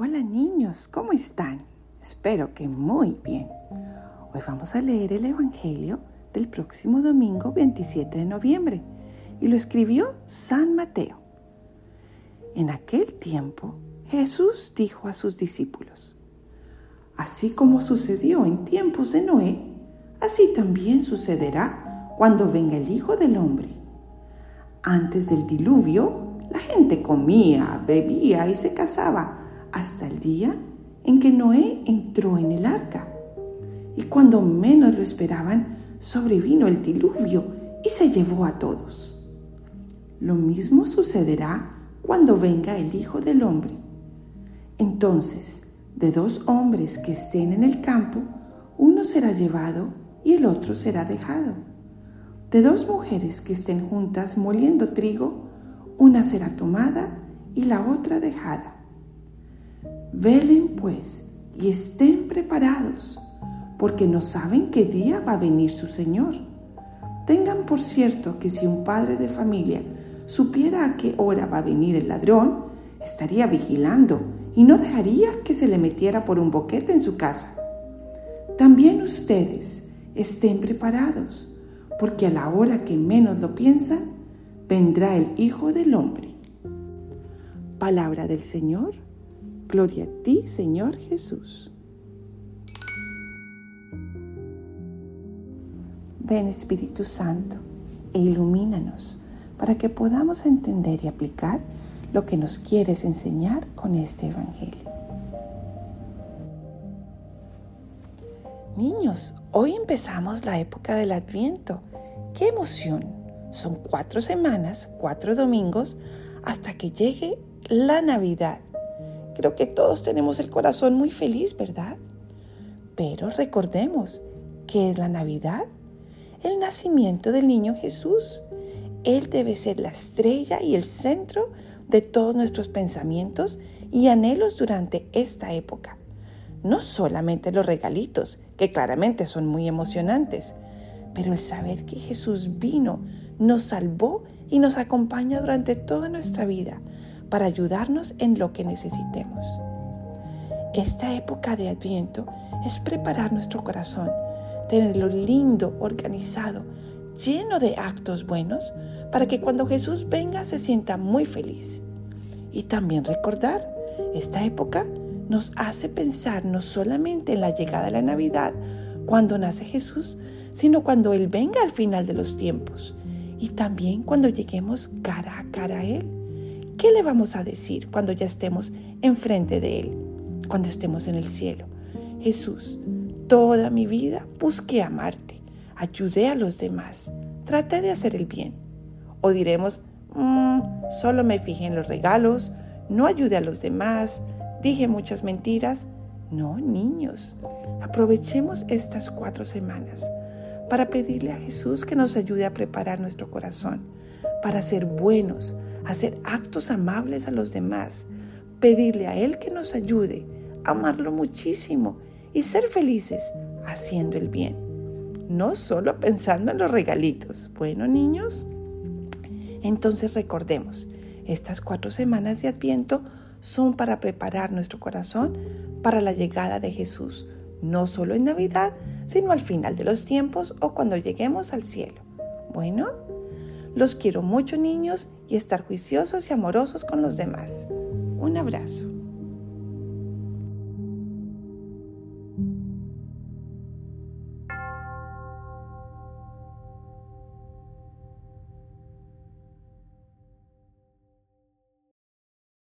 Hola niños, ¿cómo están? Espero que muy bien. Hoy vamos a leer el Evangelio del próximo domingo 27 de noviembre y lo escribió San Mateo. En aquel tiempo Jesús dijo a sus discípulos, Así como sucedió en tiempos de Noé, así también sucederá cuando venga el Hijo del Hombre. Antes del diluvio, la gente comía, bebía y se casaba hasta el día en que Noé entró en el arca. Y cuando menos lo esperaban, sobrevino el diluvio y se llevó a todos. Lo mismo sucederá cuando venga el Hijo del Hombre. Entonces, de dos hombres que estén en el campo, uno será llevado y el otro será dejado. De dos mujeres que estén juntas moliendo trigo, una será tomada y la otra dejada. Velen pues y estén preparados, porque no saben qué día va a venir su Señor. Tengan por cierto que si un padre de familia supiera a qué hora va a venir el ladrón, estaría vigilando y no dejaría que se le metiera por un boquete en su casa. También ustedes estén preparados, porque a la hora que menos lo piensan, vendrá el Hijo del Hombre. Palabra del Señor. Gloria a ti, Señor Jesús. Ven Espíritu Santo e ilumínanos para que podamos entender y aplicar lo que nos quieres enseñar con este Evangelio. Niños, hoy empezamos la época del Adviento. ¡Qué emoción! Son cuatro semanas, cuatro domingos, hasta que llegue la Navidad. Creo que todos tenemos el corazón muy feliz, ¿verdad? Pero recordemos, ¿qué es la Navidad? El nacimiento del niño Jesús. Él debe ser la estrella y el centro de todos nuestros pensamientos y anhelos durante esta época. No solamente los regalitos, que claramente son muy emocionantes, pero el saber que Jesús vino, nos salvó y nos acompaña durante toda nuestra vida para ayudarnos en lo que necesitemos. Esta época de Adviento es preparar nuestro corazón, tenerlo lindo, organizado, lleno de actos buenos para que cuando Jesús venga se sienta muy feliz. Y también recordar, esta época nos hace pensar no solamente en la llegada de la Navidad, cuando nace Jesús, sino cuando Él venga al final de los tiempos y también cuando lleguemos cara a cara a Él. ¿Qué le vamos a decir cuando ya estemos enfrente de Él, cuando estemos en el cielo? Jesús, toda mi vida busqué amarte, ayudé a los demás, traté de hacer el bien. O diremos, mm, solo me fijé en los regalos, no ayudé a los demás, dije muchas mentiras. No, niños, aprovechemos estas cuatro semanas para pedirle a Jesús que nos ayude a preparar nuestro corazón, para ser buenos, hacer actos amables a los demás, pedirle a Él que nos ayude, amarlo muchísimo y ser felices haciendo el bien, no solo pensando en los regalitos. Bueno, niños, entonces recordemos, estas cuatro semanas de Adviento son para preparar nuestro corazón para la llegada de Jesús, no solo en Navidad, sino al final de los tiempos o cuando lleguemos al cielo. Bueno, los quiero mucho niños y estar juiciosos y amorosos con los demás. Un abrazo.